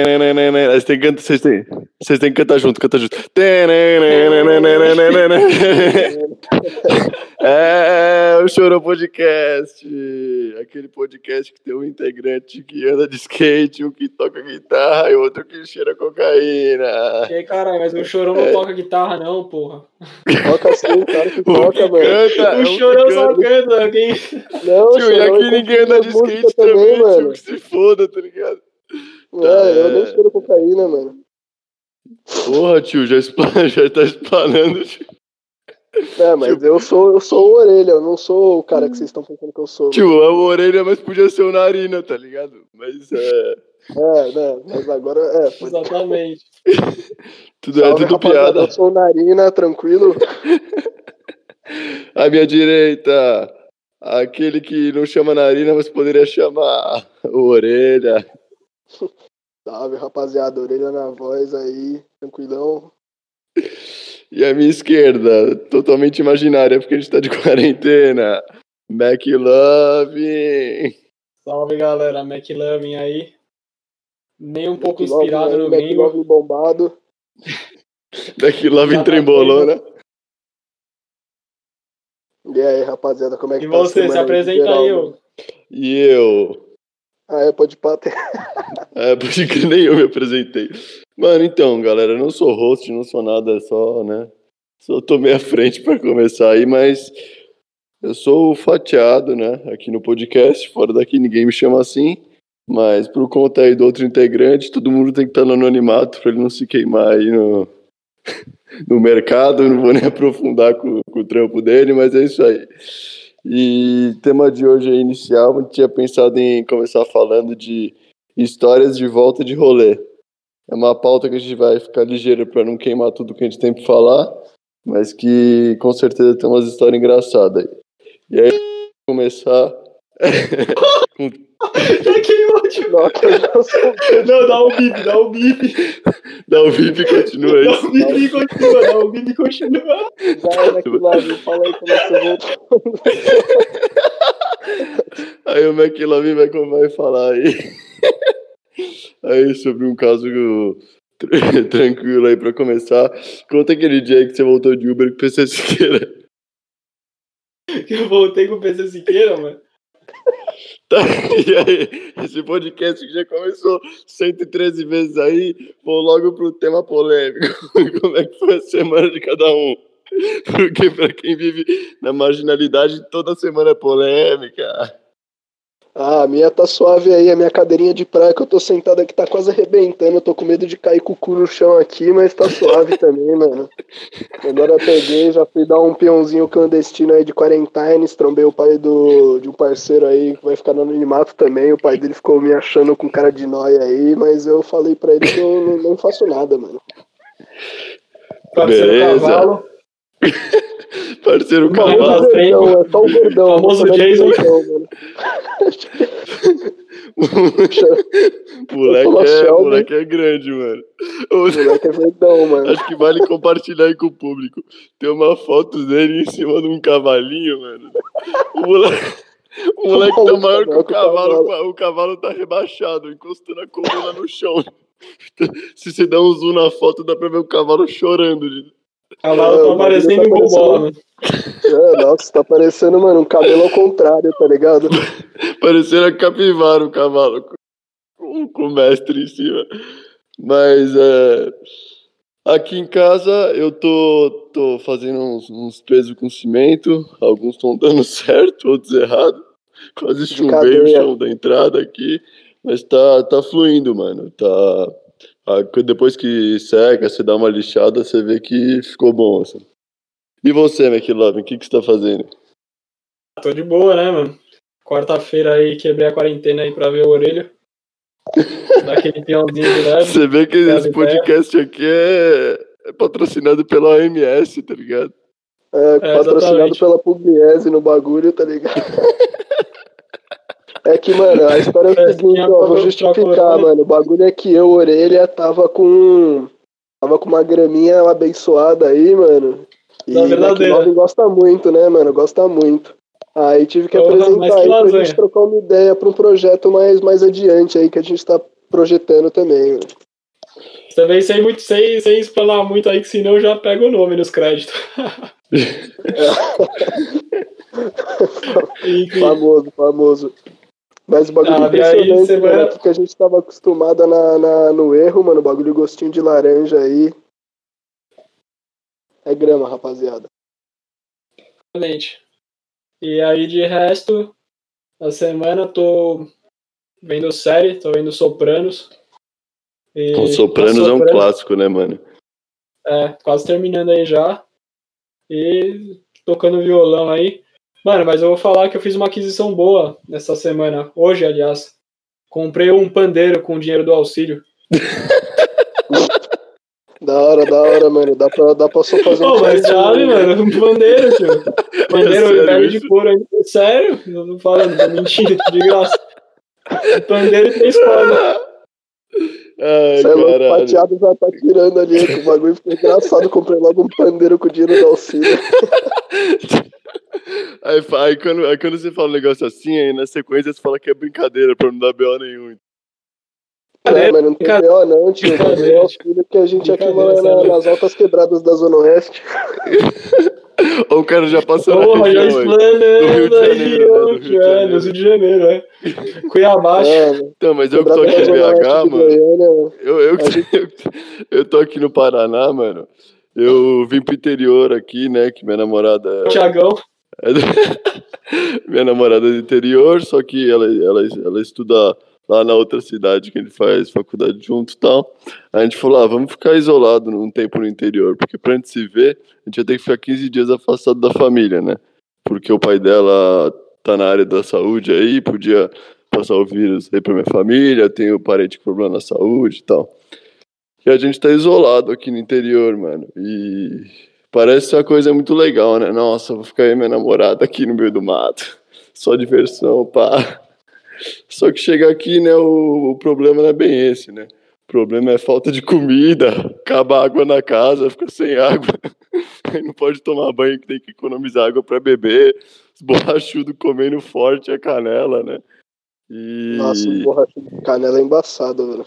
Vocês têm que cantar, vocês têm, vocês têm que cantar junto, cantar junto. É o Chorou Podcast, aquele podcast que tem um integrante que anda de skate, um que toca guitarra e outro que cheira cocaína. E aí, caralho, mas o Chorão não toca guitarra não, porra. Toca sim, cara que toca, mano. canta, é o Chorão só canta. quem... Não, Tio, e Chorão aqui é ninguém anda de skate também, também, tio, mano. que se foda, tá ligado? É, eu nem cheiro cocaína, mano. Porra, tio, já, expla- já tá tio. É, mas eu sou, eu sou o orelha, eu não sou o cara que vocês estão pensando que eu sou. Tio, é o orelha, mas podia ser o narina, tá ligado? Mas é. É, né? Mas agora é. Exatamente. Tudo, é Salve, tudo rapaziada, piada. Eu sou o Narina, tranquilo. À minha direita, aquele que não chama narina, mas poderia chamar o orelha. Salve, rapaziada, orelha na voz aí, tranquilão. E à minha esquerda, totalmente imaginária, porque a gente tá de quarentena. McLovin. Salve, galera. McLovin aí. Nem um pouco inspirado aí, no gringo. McLovin bombado. McLovin tá né? E aí, rapaziada, como é que E tá a você, se apresenta geral, aí, ô. E eu. Ah, é, pode bater. É, isso que nem eu me apresentei. Mano, então, galera, eu não sou host, não sou nada, só, né? Só tomei a frente pra começar aí, mas eu sou fatiado, né? Aqui no podcast, fora daqui ninguém me chama assim, mas por conta aí do outro integrante, todo mundo tem que estar no anonimato pra ele não se queimar aí no, no mercado. Não vou nem aprofundar com, com o trampo dele, mas é isso aí. E tema de hoje aí inicial, gente tinha pensado em começar falando de histórias de volta de rolê. É uma pauta que a gente vai ficar ligeiro para não queimar tudo que a gente tem para falar, mas que com certeza tem umas histórias engraçadas aí. E aí, começar. com- Já queimou, sou Não, dá um bip, dá um bip. Dá o VIP e continua Dá isso. um bip e continua, dá um bip e continua. já é McLovin. Fala aí como é que você voltou. Aí o McLovin vai, vai falar aí. Aí sobre um caso tr- tranquilo aí pra começar. Conta aquele dia aí que você voltou de Uber com o PC Siqueira. Que eu voltei com o PC Siqueira, mano. Tá, e aí, esse podcast que já começou 113 vezes aí, vou logo pro tema polêmico. Como é que foi a semana de cada um? Porque pra quem vive na marginalidade, toda semana é polêmica. Ah, a minha tá suave aí, a minha cadeirinha de praia que eu tô sentado aqui tá quase arrebentando. Eu tô com medo de cair com o cu no chão aqui, mas tá suave também, mano. Agora eu peguei, já fui dar um peãozinho clandestino aí de quarentines, trombei o pai do, de um parceiro aí que vai ficar no anonimato também. O pai dele ficou me achando com cara de nóia aí, mas eu falei pra ele que eu não, não faço nada, mano. Parceiro Beleza. cavalo. Parceiro Não, cavalo. Não, trem. é só o gordão. Famoso chamando de Jason. gordão, mano. moleque, é, moleque é grande, mano. O moleque é verdão, mano. Acho que vale compartilhar aí com o público. Tem uma foto dele em cima de um cavalinho, mano. O moleque, o moleque tá maior que o cavalo, o cavalo tá rebaixado, encostando a coluna no chão. Se você der um zoom na foto, dá pra ver o cavalo chorando. de- Cavalo É, tá o bagulho parecendo tá um bobola, parecendo- mano. É, nossa, tá parecendo, mano, um cabelo ao contrário, tá ligado? Parecendo a capivara o cavalo, com, com o mestre em cima. Mas é, aqui em casa eu tô, tô fazendo uns, uns pesos com cimento, alguns estão dando certo, outros errado. Quase chumbei o chão da entrada aqui, mas tá, tá fluindo, mano. Tá, ah, depois que seca, você dá uma lixada, você vê que ficou bom. Assim. E você, McLovin, o que, que você tá fazendo? Tô de boa, né, mano? Quarta-feira aí, quebrei a quarentena aí pra ver o orelho. Daquele peãozinho de leve. Você vê que esse podcast aqui é, é patrocinado pela OMS, tá ligado? É, patrocinado exatamente. pela Pugliese no bagulho, tá ligado? É que, mano, a história é o É, seguinte, ó, vou justificar, mano. O bagulho é que eu, orelha, tava com. Tava com uma graminha abençoada aí, mano. E Da verdadeira. McLovin gosta muito, né, mano? Gosta muito. Aí tive que Porra, apresentar que aí pra gente trocar uma ideia pra um projeto mais, mais adiante aí, que a gente tá projetando também. Mano. Também sem, muito, sem, sem explanar muito aí, que senão eu já pego o nome nos créditos. Famoso, famoso. Mas o bagulho Ah, aí, impressionante, semana- mano, porque a gente tava acostumado na, na- no erro, mano, o bagulho gostinho de laranja aí. É grama, rapaziada. Exatamente. E aí, de resto, na semana tô vendo série, tô vendo Sopranos. E O Sopranos é um clássico, né, mano? É, quase terminando aí já. E tocando violão aí. Mano, mas eu vou falar que eu fiz uma aquisição boa nessa semana. Hoje, aliás. Comprei um pandeiro com o dinheiro do auxílio. Da hora, da hora, mano. Dá pra, dá pra só fazer Pô, mas teste, sabe, mano, um pandeiro, tio. Pandeiro sério velho de couro aí. Sério? Eu não falando, tô mentindo, de graça. Um pandeiro tem escola. Ai, Você é louco, o caralho. pateado já tá tirando ali, que o bagulho ficou engraçado. Comprei logo um pandeiro com o dinheiro do auxílio. Aí, aí quando, aí quando você fala um negócio assim, aí na sequência você fala que é brincadeira pra não dar B.O. nenhum. É, mas não tem. B.O. não, tio. É o auxílio que a gente aqui mora na- nas altas quebradas da Zona Oeste. Ou o cara já passou Porra, na já região, explanando de a Janeiro, né? Região, Rio de é, Janeiro. no Rio de Janeiro, é. Cuiabá. É, mano. Então, mas eu que tô aqui em BH, mano. Goiânia, mano. Eu, eu, eu, tô aqui no Paraná, mano. Eu vim pro interior aqui, né? Que minha namorada é Tiagão. É Minha namorada é do interior, só que ela, ela, ela estuda lá na outra cidade que ele faz faculdade junto e tal. A gente falou, ah, vamos ficar isolado num tempo no interior, porque pra gente se ver, a gente ia ter que ficar 15 dias afastado da família, né? Porque o pai dela tá na área da saúde aí, podia passar o vírus aí pra minha família, tenho parente com problema na saúde e tal. E a gente tá isolado aqui no interior, mano. E parece uma coisa muito legal, né? Nossa, vou ficar aí minha namorada aqui no meio do mato. Só diversão, pá. Só que chegar aqui, né, o, o problema não é bem esse, né? O problema é falta de comida, acaba a água na casa, fica sem água. Aí não pode tomar banho, que tem que economizar água para beber. Os borrachudos comendo forte a canela, né? E... Nossa, o borracha de canela é embaçado, mano.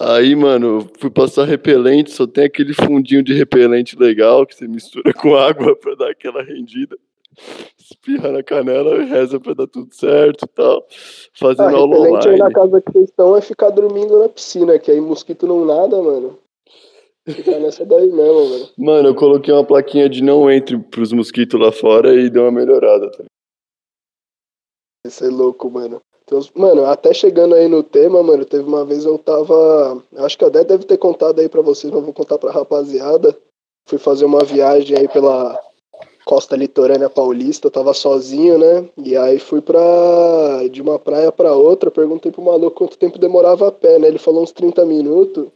Aí, mano, fui passar repelente, só tem aquele fundinho de repelente legal que você mistura com água pra dar aquela rendida. Espirra na canela e reza pra dar tudo certo e tal. Ah, Fazendo aula repelente aí na online. casa que vocês estão é ficar dormindo na piscina, que aí mosquito não nada, mano. Ficar nessa daí mesmo, mano. Mano, eu coloquei uma plaquinha de não entre pros mosquitos lá fora e deu uma melhorada. Tá? Isso é louco, mano. Então, mano, até chegando aí no tema, mano, teve uma vez eu tava. Acho que a Dé deve ter contado aí pra vocês, mas vou contar pra rapaziada. Fui fazer uma viagem aí pela costa litorânea paulista, eu tava sozinho, né? E aí fui pra. de uma praia pra outra, perguntei pro maluco quanto tempo demorava a pé, né? Ele falou uns 30 minutos.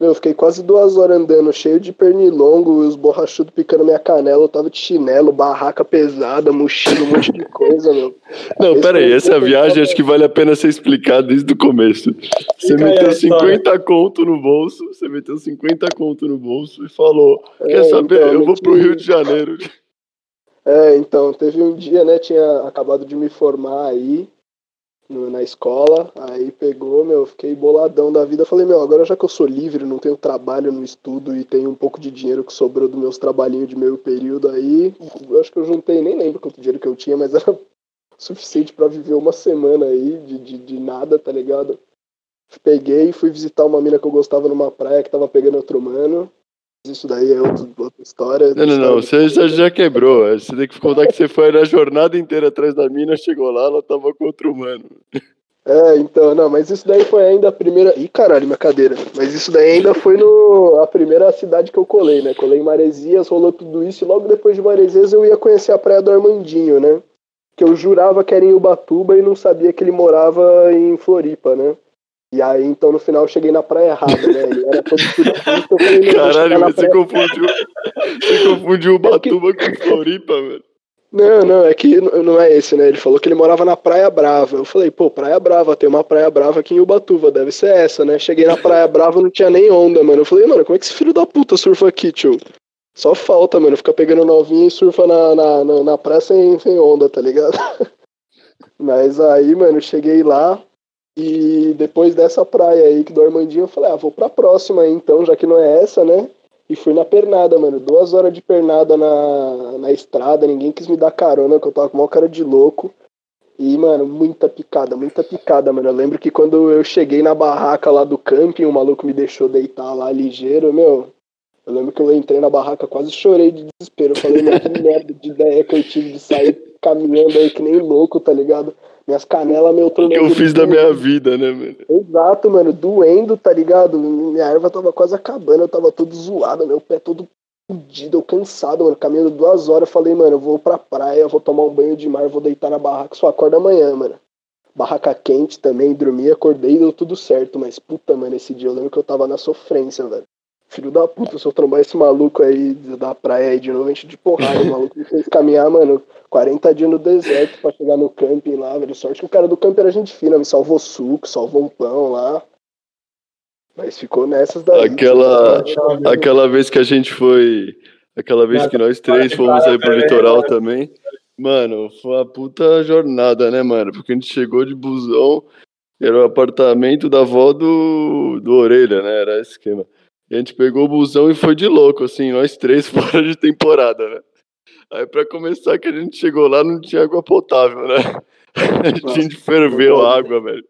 Meu, eu fiquei quase duas horas andando, cheio de pernilongo, os borrachudos picando minha canela, eu tava de chinelo, barraca pesada, mochila, um monte de coisa, meu. Não, pera aí, essa viagem acho que vale a pena ser explicado desde o começo. Você Fica meteu história. 50 conto no bolso, você meteu 50 conto no bolso e falou: Quer É, saber? então, eu vou pro Rio de Janeiro. É, então, teve um dia, né, tinha acabado de me formar aí no- na escola, aí pegou, meu, fiquei boladão da vida, falei, meu, agora já que eu sou livre, não tenho trabalho no estudo e tenho um pouco de dinheiro que sobrou dos meus trabalhinhos de meio período aí, eu acho que eu juntei, nem lembro quanto dinheiro que eu tinha, mas era suficiente pra viver uma semana aí de, de, de nada, tá ligado? Peguei e fui visitar uma mina que eu gostava numa praia que tava pegando outro mano. Isso daí é outra história. Não, não, não, você já, já quebrou. Você tem que contar que você foi na jornada inteira atrás da mina, chegou lá, ela tava com outro humano. É, então, não, mas isso daí foi ainda a primeira. Ih, caralho, minha cadeira. Mas isso daí ainda foi no a primeira cidade que eu colei, né? Colei em Maresias, rolou tudo isso, e logo depois de Maresias eu ia conhecer a praia do Armandinho, né? Que eu jurava que era em Ubatuba e não sabia que ele morava em Floripa, né? E aí, então, no final, eu cheguei na praia errada, né? Ele era todo surfista, eu falei, Caralho, você praia- confundiu. Você confundiu Ubatuba com Floripa, velho. Não, não, é que não é esse, né? Ele falou que ele morava na Praia Brava. Eu falei, pô, Praia Brava, tem uma Praia Brava aqui em Ubatuba, deve ser essa, né? Cheguei na Praia Brava, não tinha nem onda, mano. Eu falei, mano, como é que esse filho da puta surfa aqui, tio? Só falta, mano, ficar pegando novinha e surfa na, na, na, na praia sem, sem onda, tá ligado? Mas aí, mano, cheguei lá, E depois dessa praia aí que do Armandinho, eu falei, ah, vou pra próxima aí então, já que não é essa, né? E fui na pernada, mano. Duas horas de pernada na, na estrada, ninguém quis me dar carona, que eu tava com uma cara de louco. E, mano, muita picada, muita picada, mano. Eu lembro que quando eu cheguei na barraca lá do camping, o maluco me deixou deitar lá ligeiro, meu. Eu lembro que eu entrei na barraca, quase chorei de desespero. Eu falei, meu, que merda de ideia que eu tive de sair caminhando aí que nem louco, tá ligado? Minhas canelas, meu O que eu fiz da minha vida, né, mano? Exato, mano, doendo, tá ligado? Minha erva tava quase acabando, eu tava todo zoado, meu pé todo fudido, eu cansado, mano, caminhando duas horas, eu falei, mano, eu vou pra praia, vou tomar um banho de mar, vou deitar na barraca, só acorda amanhã, mano. Barraca quente também, dormi, acordei, deu tudo certo, mas puta, mano, esse dia eu lembro que eu tava na sofrência, velho. Filho da puta, se eu trombar esse maluco aí da praia aí de novo, a gente de porrada, o maluco me fez caminhar, mano, 40 dias no deserto pra chegar no camping lá, velho. Sorte que o cara do camping era gente fina, me salvou suco, salvou um pão lá. Mas ficou nessas daí. Aquela, aquela vez que a gente foi. Aquela vez que nós três fomos aí pro litoral também. Mano, foi uma puta jornada, né, mano? Porque a gente chegou de busão, era o apartamento da avó do, do Orelha, né? Era esse esquema. E a gente pegou o busão e foi de louco, assim, nós três fora de temporada, né? Aí pra começar que a gente chegou lá não tinha água potável, né? A gente ferveu a água, velho.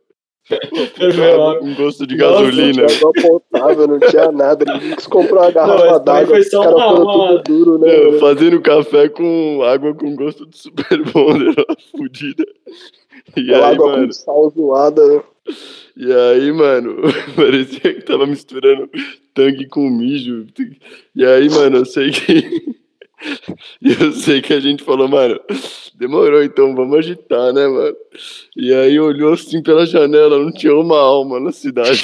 Ferveu água. Com gosto de Nossa, gasolina. Não tinha água potável, não tinha nada. Ninguém quis comprar uma garrafa d'água. Os caras foram tudo duro, né? Mano? fazendo café com água com gosto de super bonder, fudida. E Aquela aí, água mano, com sal zoada. e aí, mano, parecia que tava misturando tangue com mijo. E aí, mano, eu sei que. Eu sei que a gente falou, mano, demorou então, vamos agitar, né, mano? E aí olhou assim pela janela, não tinha uma alma na cidade.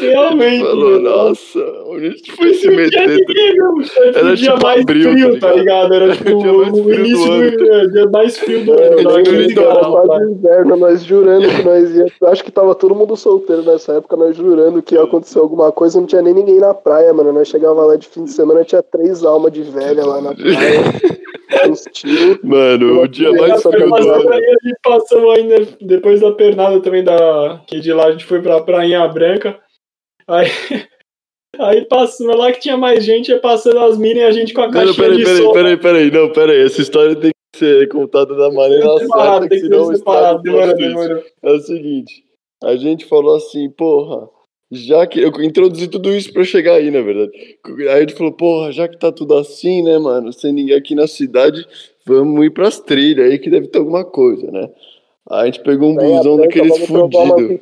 Realmente. Falou, nossa, onde a gente foi se meter? ninguém, meu. Foi Era o dia tipo mais abril, frio, tá tá ligado? Era tipo o mais o frio do início ano, é, dia mais frio do ano. era cara, quase rapaz. inverno, nós jurando que nós ia. Acho que tava todo mundo solteiro nessa época, nós jurando que ia acontecer alguma coisa, não tinha nem ninguém na praia, mano. Nós chegava lá de fim de semana, tinha três almas de velha lá na praia. Mano, o dia mais ano. aí a gente passou ainda, depois da pernada também da. Que de lá a gente foi pra Prainha Branca. Aí. Aí passando lá que tinha mais gente, passando as minas e a gente com a peraí, de peraí, som. peraí, peraí, não, peraí, essa história tem que ser contada da maneira certa, que tem que ser separado. Demorou, demorou. É o seguinte, a gente falou assim, porra, já que. Eu introduzi tudo isso pra chegar aí, na verdade. Aí gente falou, porra, já que tá tudo assim, né, mano, sem ninguém aqui na cidade, vamos ir pras trilhas aí que deve ter alguma coisa, né? Aí a gente pegou um Prainha busão daqueles fudidos.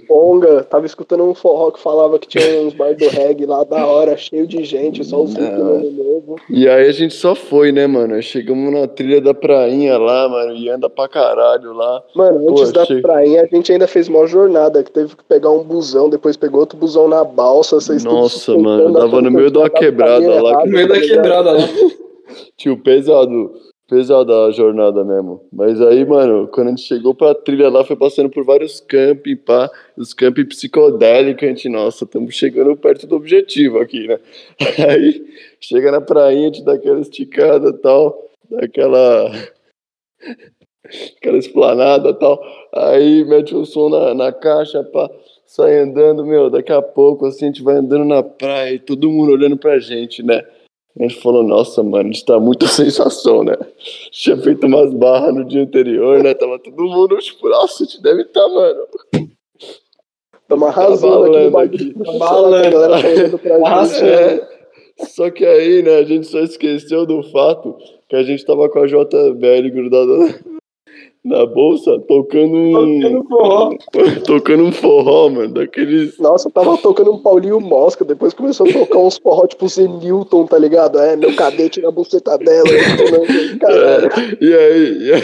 Tava escutando um forró que falava que tinha uns bar do reggae lá da hora, cheio de gente, só os ricos no ano novo. E aí a gente só foi, né, mano? Chegamos na trilha da prainha lá, mano, e anda pra caralho lá. Mano, Pô, antes da achei- prainha, a gente ainda fez uma jornada, que teve que pegar um busão, depois pegou outro busão na balsa, vocês Nossa, mano, dava achando no meio dado quebrada lá, No meio tá da quebrada lá. Tio, pesado. Pesada a jornada mesmo. Mas aí, mano, quando a gente chegou pra trilha lá, foi passando por vários camping, pá. Os camping psicodélicos, a gente, nossa, estamos chegando perto do objetivo aqui, né? Aí, chega na prainha, a gente dá aquela esticada tal, dá aquela... esplanada tal. Aí, mete o som na, na caixa, pá. Sai andando, meu, daqui a pouco, assim, a gente vai andando na praia todo mundo olhando pra gente, né? A gente falou, nossa, mano, a gente tá muita sensação, né? Tinha feito umas barras no dia anterior, né? Tava todo mundo, tipo, nossa, a gente deve estar, mano. Tamo arrasando aqui no balando bagulho. aqui. Tá Balando. A galera tá gente. Arrasando. É. Só que aí, né, a gente só esqueceu do fato que a gente tava com a JBL grudada na, bolsa, tocando um. Tocando forró. tocando um forró, mano, daqueles. Nossa, eu tava tocando um Paulinho Mosca, depois começou a tocar uns forró tipo Zenilton, tá ligado? É, meu cadete na buceta dela. Caralho, É, e aí, e aí,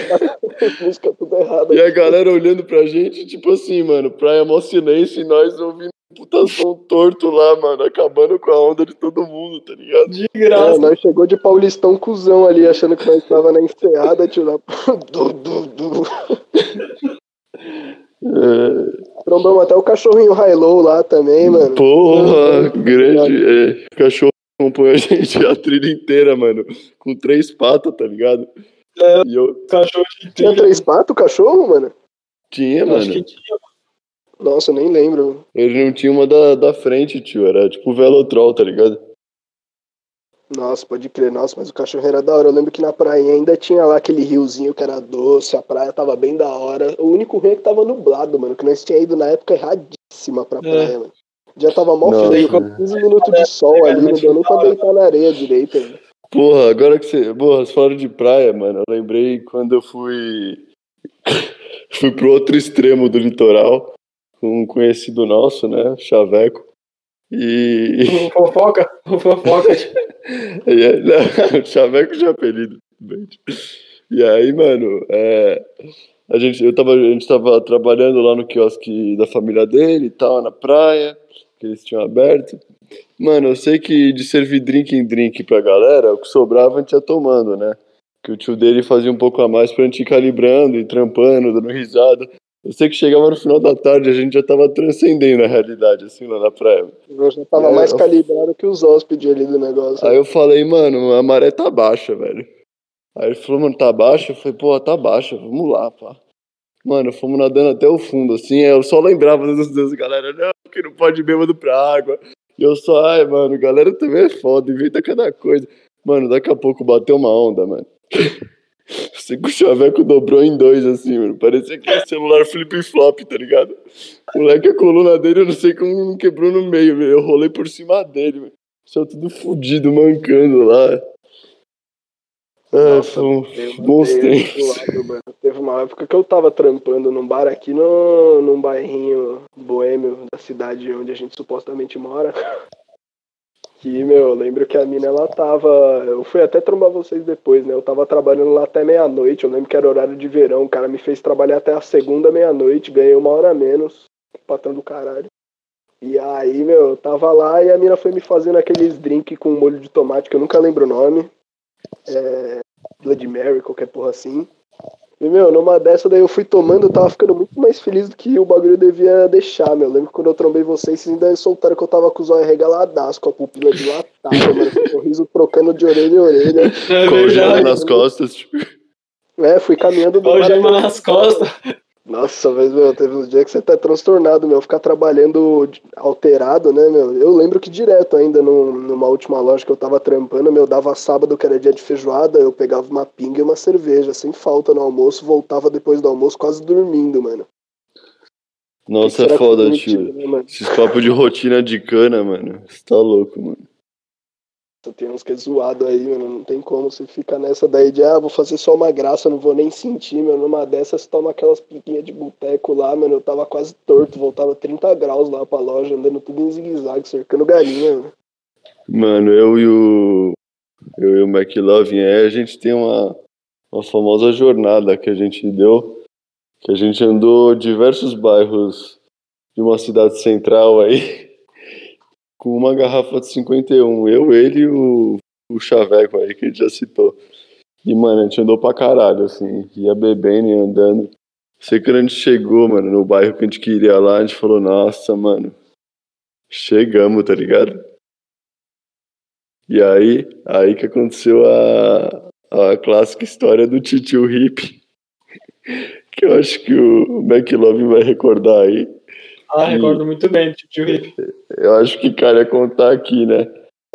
música tudo errada. e a galera olhando pra gente, tipo assim, mano, praia mó silêncio e nós ouvindo puta som torto lá, mano, acabando com a onda de todo mundo, tá ligado? De É, graça. nós chegou de Paulistão cuzão ali, achando que nós tava na enseada, tio. Lá. Du, du, du. É, Trombamos até o cachorrinho High-Low lá também, mano. porra, grande. É, o cachorro acompanha a gente a trilha inteira, mano, com três patas, tá ligado? É. E eu, Cachorro Tinha três patos o cachorro, mano? Tinha, Eu Acho mano. que tinha. Nossa, eu nem lembro. Ele não tinha uma da, da frente, tio. Era tipo Velotrol, tá ligado? Nossa, pode crer. Nossa, mas o cachorro era da hora. Eu lembro que na praia ainda tinha lá aquele riozinho que era doce, a praia tava bem da hora. O único ruim é que tava nublado, mano, que nós tinha ido na época erradíssima pra praia, mano. Já tava mó Nossa. frio, 15 minutos de sol ali, não deu nem pra deitar na areia direito, mano. Porra, agora que você. Porra, vocês falaram de praia, mano. Eu lembrei quando eu fui. fui pro outro extremo do litoral. Com um conhecido nosso, né? Chaveco. E. Fofoca, fofoca. E aí, não, Chaveco de apelido. E aí, mano, é, a, gente, eu tava, a gente tava trabalhando lá no quiosque da família dele e tal, na praia, que eles tinham aberto. Mano, eu sei que de servir drink em drink pra galera, o que sobrava a gente ia tomando, né? Que o tio dele fazia um pouco a mais pra gente ir calibrando e trampando, dando risada. Eu sei que chegava no final da tarde, a gente já tava transcendendo a realidade, assim, lá na praia. Eu já tava É, mais eu- calibrado que os hóspedes ali do negócio. Aí eu falei, mano, a maré tá baixa, velho. Aí ele falou, mano, tá baixa? Eu falei, pô, tá baixa, vamos lá, pá. Mano, fomos nadando até o fundo, assim, eu só lembrava dos deus, galera, não, que não pode ir bêbado pra água. E eu só, ai, mano, galera também é foda, inventa cada coisa. Mano, daqui a pouco bateu uma onda, mano. Sei que o chaveco dobrou em dois, assim, mano. Parecia que era celular flip-flop, tá ligado? Moleque, a coluna dele, eu não sei como não quebrou no meio, velho. Eu rolei por cima dele, velho. Só tudo fudido, mancando lá. É, um Eu bons tempos. lado. Teve uma época que eu tava trampando num bar aqui no, num bairrinho boêmio da cidade onde a gente supostamente mora. Que, meu, eu lembro que a mina ela tava. Eu fui até trombar vocês depois, né? Eu tava trabalhando lá até meia-noite. Eu lembro que era horário de verão. O cara me fez trabalhar até a segunda meia-noite. Ganhei uma hora menos. Patrão do caralho. E aí, meu, eu tava lá e a mina foi me fazendo aqueles drink com molho de tomate que eu nunca lembro o nome. É, Blood Mary, qualquer porra assim. E, meu, numa dessa daí eu fui tomando, eu tava ficando muito mais feliz do que o bagulho devia deixar, meu. Eu lembro que quando eu trombei vocês, vocês ainda soltaram que eu tava com os olhos arregalados, com a pupila dilatada, mano, com o sorriso trocando de orelha em orelha. É Com o gelo verdade. nas costas, tipo. É, fui caminhando do Olha o lado gema do- nas costas. Nossa, mas, meu, teve uns dias que você tá transtornado, meu. Ficar trabalhando alterado, né, meu? Eu lembro que direto ainda num- numa última loja que eu tava trampando, meu, dava sábado que era dia de feijoada, eu pegava uma pinga e uma cerveja, sem falta no almoço, voltava depois do almoço quase dormindo, mano. Nossa, é foda, tio. né? Esses papos de rotina de cana, mano. Você tá louco, mano. Tem uns que é zoado aí, mano. Não tem como você ficar nessa daí de, ah, vou fazer só uma graça, não vou nem sentir, meu. Numa dessas, toma aquelas piquinhas de boteco lá, mano. Eu tava quase torto, voltava 30 graus lá pra loja, andando tudo em zigue-zague, cercando galinha, mano. Mano, eu e o. Eu e o McLovin, a gente tem uma, uma famosa jornada que a gente deu. Que a gente andou diversos bairros de uma cidade central aí. Com uma garrafa de 51. Eu, ele e o, o Chaveco aí, que gente já citou. E, mano, a gente andou pra caralho, assim. Ia bebendo e andando. Sei que quando a gente chegou, mano, no bairro que a gente queria lá, a gente falou, nossa, mano. Chegamos, tá ligado? E aí, aí que aconteceu a, a clássica história do titio hippie. Que eu acho que o McLovin vai recordar aí. Ah, recordo muito bem, tio Hip. Eu acho que cara ia contar aqui, né?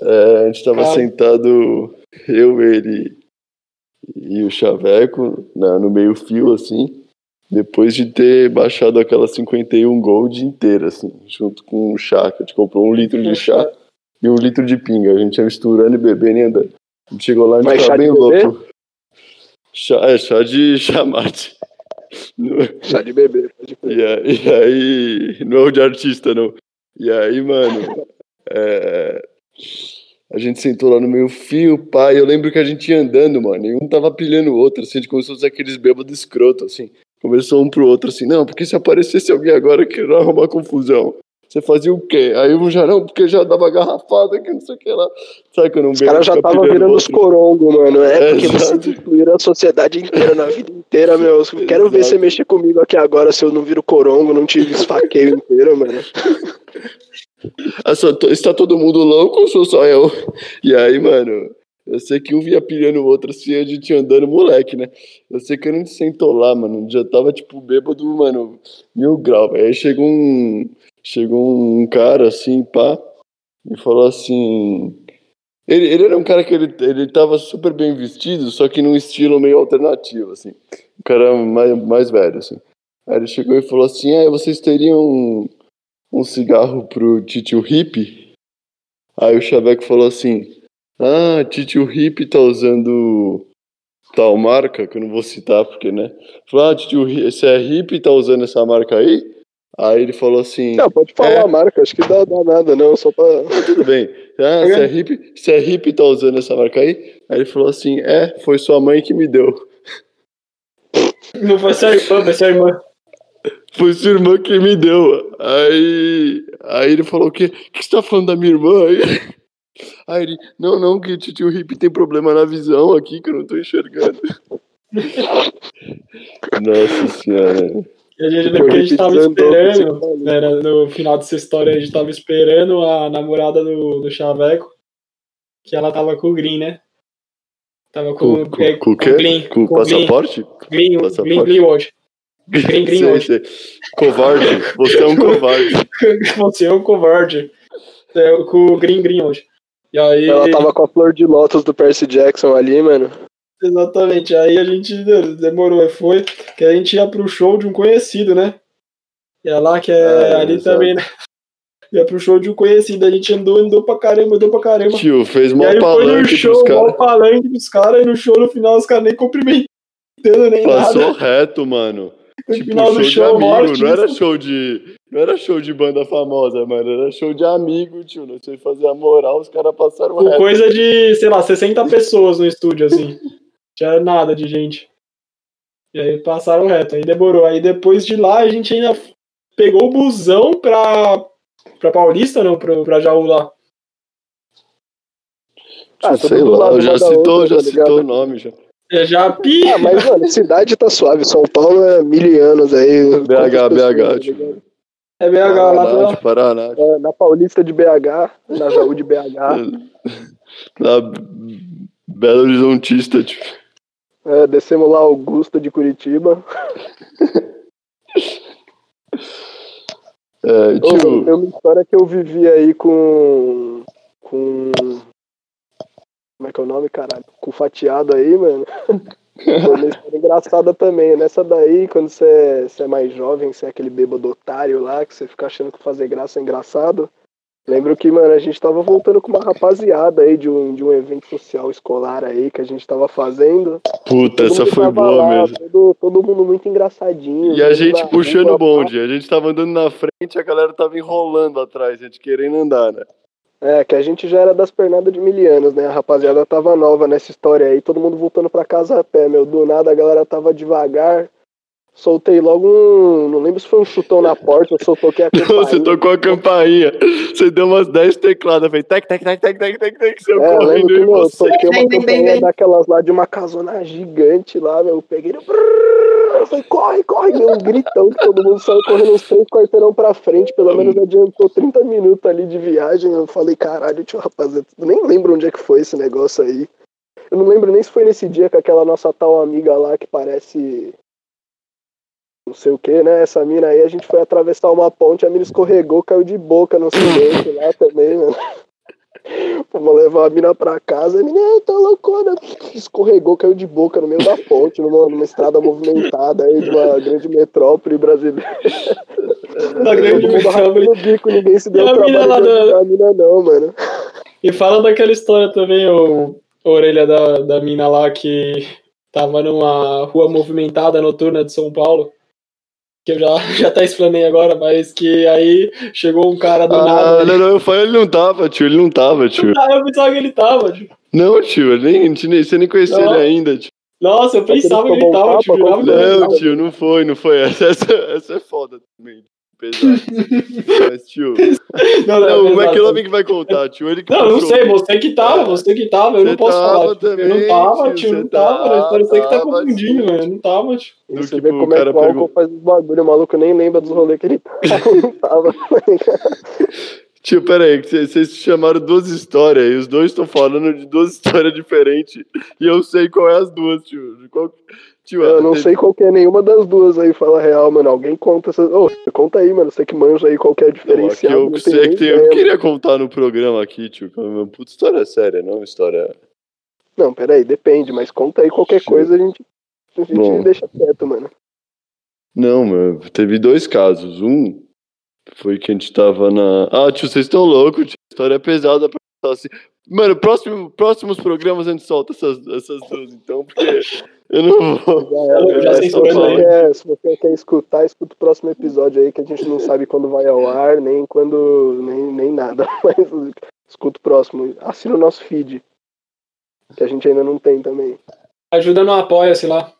É, a gente tava Cara. sentado, eu, ele e o Chaveco, na- no meio fio, assim, depois de ter baixado aquela 51 Gold inteira, assim, junto com o chá, que a gente comprou um litro de chá e um litro de pinga. A gente ia misturando e bebendo e andando. A gente chegou lá e a gente tava bem louco. Chá, é, chá de chamate. Chá de bebê, pode crer. E aí, e aí- não é o de artista, não. E aí, mano, é, a gente sentou lá no meio fio, pai. Eu lembro que a gente ia andando, mano, e um tava pilhando o outro, assim, a gente começou a fazer aqueles bêbados escroto, assim. Começou um pro outro, assim, não, porque se aparecesse alguém agora querendo arrumar confusão, você fazia o quê? Aí um já não, porque já dava garrafada, que não sei o que lá. Sabe que eu não Os caras já estavam virando os corongos, mano. É, É, porque vocês exato. excluíram a sociedade inteira na vida inteira, meu. Eu Quero ver Exato. você mexer comigo aqui agora se eu não viro corongo, não tive esfaqueio inteiro, mano. Ah, só to- está todo mundo louco ou sou só eu? E aí, mano, Eu sei que um via pilhando o outro assim, a gente andando moleque, né? Eu sei que a gente sentou lá, mano. Já tava, tipo, bêbado, mano, mil grau. Aí chegou um. Chegou um cara assim, pá, e falou assim. Ele, ele era um cara que ele, ele tava super bem vestido, só que num estilo meio alternativo, assim. Um cara mais, mais velho, assim. Aí ele chegou e falou assim: É, vocês teriam um, um cigarro pro titio hippie? Aí o Chaveco falou assim: Ah, titio hippie tá usando tal marca, que eu não vou citar porque, né? Falou: Ah, titio, você é hippie e tá usando essa marca aí? Aí ele falou assim. Não, pode falar é... a marca, acho que dá, dá nada, não, só pra. Tudo bem. Ah, você é hippie, você é hippie e tá usando essa marca aí? Aí ele falou assim: É, foi sua mãe que me deu. Não foi sua irmã, foi sua irmã. Foi sua irmã que me deu. Aí, aí ele falou: O quê? O que você tá falando da minha irmã? Aí, aí ele: Não, não, que o tio Hip tem problema na visão aqui, que eu não tô enxergando. Nossa senhora. A gente, porque a gente tava esperando, era, no final dessa história, a gente tava esperando a namorada do, do Chaveco, que ela tava com o Green, né? Tava com, Com, com, com o quê? Green, Com o com o Green. passaporte? Green, Passaporte. Green, Greenwood. Green, Green Sei, hoje. sei. Covarde. Você é um covarde. Você é um covarde. É, com o Green Green hoje. E aí. Ela tava com a flor de lótus do Percy Jackson ali, mano. Exatamente. Aí a gente demorou, foi que a gente ia pro show de um conhecido, né? Ia lá que é É, ali exato. também, né? Ia pro show de um conhecido. A gente andou, andou pra caramba, andou pra caramba. Tio, fez mó palanque show, pros mó caras. palanque dos caras, e no show, no final, os caras nem cumprimentando, nem Passou nada. reto, mano. No Tipo, final show, do de show, amigo, morte, não era show de. Não era show de banda famosa, mano. Era show de amigo, tio. Não sei fazer a moral, os caras passaram reto. coisa de, sei lá, 60 pessoas no estúdio, assim. Tinha nada de gente. E aí passaram reto, aí demorou. Aí depois de lá a gente ainda pegou o busão pra, pra Paulista, não? Pra, pra Jaú lá. Ah, sei tudo do lá, lado já citou, outra, já tá citou o nome já. É Já pi. Ah, mas, mano, cidade tá suave. São Paulo é mil anos aí. BH, BH, tá ligado? É BH lá pela. de Paraná. É, na Paulista de BH, na Jaú de BH. Na Belo Horizontista, tio. É, descemos lá Augusta de Curitiba. É, tio, tem uma história que eu vivi aí com. Com. Como é que é o nome, caralho? Com fatiado aí, mano. Foi uma história engraçada também. Nessa daí, quando você é, você é mais jovem, você é aquele bêbado otário lá, que você fica achando que fazer graça é engraçado. Lembro que, mano, a gente tava voltando com uma rapaziada aí de um, de um evento social escolar aí que a gente tava fazendo. puta, Todo essa foi boa lá, mesmo. Todo, todo mundo muito engraçadinho. E a gente puxando o bonde. A gente tava andando na frente, a galera tava enrolando atrás, a gente querendo andar, né? É, que a gente já era das pernadas de milianos, né? A rapaziada tava nova nessa história aí, todo mundo voltando pra casa a pé, meu. Do nada a galera tava devagar. Soltei logo um. Não lembro se foi um chutão na porta, se eu toquei a Você campainha. tocou a campainha. Você deu umas 10 tecladas, fez tec, tec, tec, tec, tec, tec, tec, seu É, eu lembro correndo que e meu, eu você. toquei uma campainha bem, bem. daquelas lá de uma casona gigante lá, meu. Eu peguei. Eu falei, corre, corre, meu. Um gritão que todo mundo saiu correndo uns três quarteirão pra frente. Pelo menos adiantou 30 minutos ali de viagem. Eu falei, caralho, tio, rapaziada. Nem lembro onde é que foi esse negócio aí. Eu não lembro nem se foi nesse dia com aquela nossa tal amiga lá que parece. Não sei o que, né? Essa mina aí, a gente foi atravessar uma ponte, a mina escorregou, caiu de boca no silêncio lá também, mano. Vamos levar a mina pra casa, a mina, "Ei, tá loucona. Escorregou, caiu de boca no meio da ponte, numa, numa estrada movimentada aí de uma grande metrópole brasileira. Da grande metrópole. o bico, ninguém se deu E a mina trabalho de da- a mina não, mano. E fala daquela história também, o, a orelha da, da mina lá que tava numa rua movimentada noturna de São Paulo. Que eu já, já até explanei agora, mas que aí chegou um cara do Ah, nada. não, não, eu falei, ele não tava, tio, ele não tava, tio. Ah, eu pensava que ele tava, tipo. Não, tio, nem, você nem conhecia Não. ele ainda, tio. Nossa, eu pensava que ele tava, tapa, ele Não, tio, não foi, não foi. Essa, essa, essa é foda também. Pesado. Mas, tio. Não, Não, o exato. McLovin que vai contar, tio. Ele que Não, não sei, você que tava, você que tava, eu Você não posso tava falar. Tipo, eu não também, tava, tio, tio, não tava, tá- a história você que tá tava confundindo, velho. Não tava, tipo. Do Você que vê o como é cara que o álcool pergunta. faz os bagulho, o maluco nem lembra dos rolês que ele tava, não tava. Tio, peraí, vocês chamaram duas histórias e os dois estão falando de duas histórias diferentes. E eu sei qual é as duas, tio. Qual- Tio, Eu não teve- sei qual que é nenhuma das duas aí, fala real, mano. Alguém conta essa. Ô, conta aí, mano. Você que manja aí qual que é a diferencial. eu não sei tenho que tem, eu queria contar no programa aqui, tio. é uma Puta história séria, não uma história. Não, peraí, depende, mas conta aí qualquer Sim. coisa, a gente, a gente Bom. deixa quieto, mano. Não, mano, teve dois casos. Um foi que a gente tava na. Ah, tio, vocês estão loucos, tio. A história é pesada pra contar assim. Mano, próximo, próximos programas a gente solta essas, essas duas, então, porque eu não vou. Já, já se, censurando você quer, se você quer escutar, escuta o próximo episódio aí, que a gente não sabe quando vai ao ar, nem quando. nem, nem nada. Mas escuta o próximo. Assina o nosso feed. Que a gente ainda não tem também. Ajuda no Apoia-se lá.